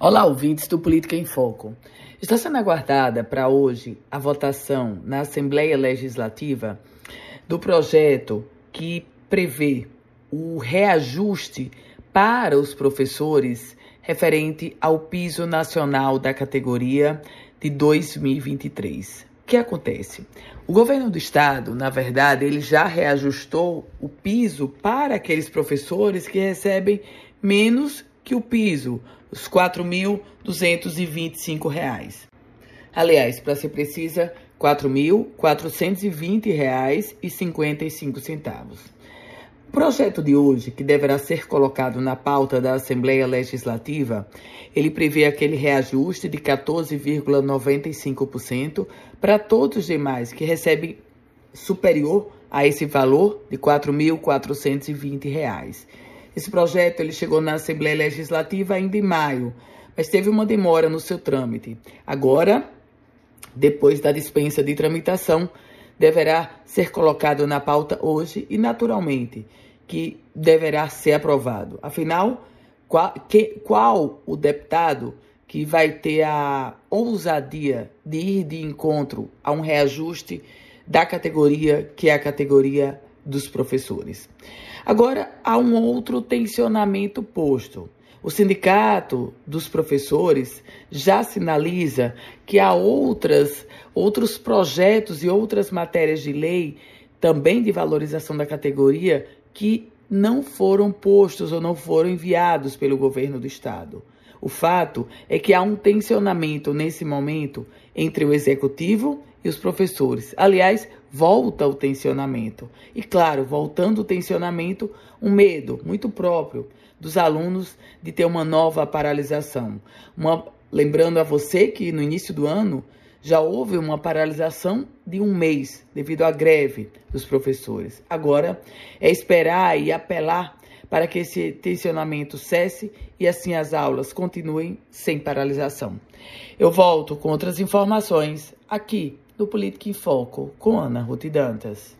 Olá, ouvintes do Política em Foco. Está sendo aguardada para hoje a votação na Assembleia Legislativa do projeto que prevê o reajuste para os professores referente ao piso nacional da categoria de 2023. O que acontece? O governo do estado, na verdade, ele já reajustou o piso para aqueles professores que recebem menos que o piso, os R$ 4.225. Aliás, para ser precisa, R$ 4.420,55. O projeto de hoje, que deverá ser colocado na pauta da Assembleia Legislativa, ele prevê aquele reajuste de 14,95% para todos os demais que recebem superior a esse valor de R$ 4.420. Esse projeto ele chegou na Assembleia Legislativa ainda em maio, mas teve uma demora no seu trâmite. Agora, depois da dispensa de tramitação, deverá ser colocado na pauta hoje e, naturalmente, que deverá ser aprovado. Afinal, qual, que, qual o deputado que vai ter a ousadia de ir de encontro a um reajuste da categoria que é a categoria dos professores. Agora, há um outro tensionamento posto. O sindicato dos professores já sinaliza que há outras, outros projetos e outras matérias de lei, também de valorização da categoria, que não foram postos ou não foram enviados pelo governo do estado. O fato é que há um tensionamento nesse momento entre o executivo e os professores. Aliás, volta o tensionamento. E claro, voltando o tensionamento, um medo muito próprio dos alunos de ter uma nova paralisação. Uma, lembrando a você que no início do ano já houve uma paralisação de um mês devido à greve dos professores. Agora é esperar e apelar para que esse tensionamento cesse e assim as aulas continuem sem paralisação. Eu volto com outras informações aqui no Política em Foco com Ana Ruth Dantas.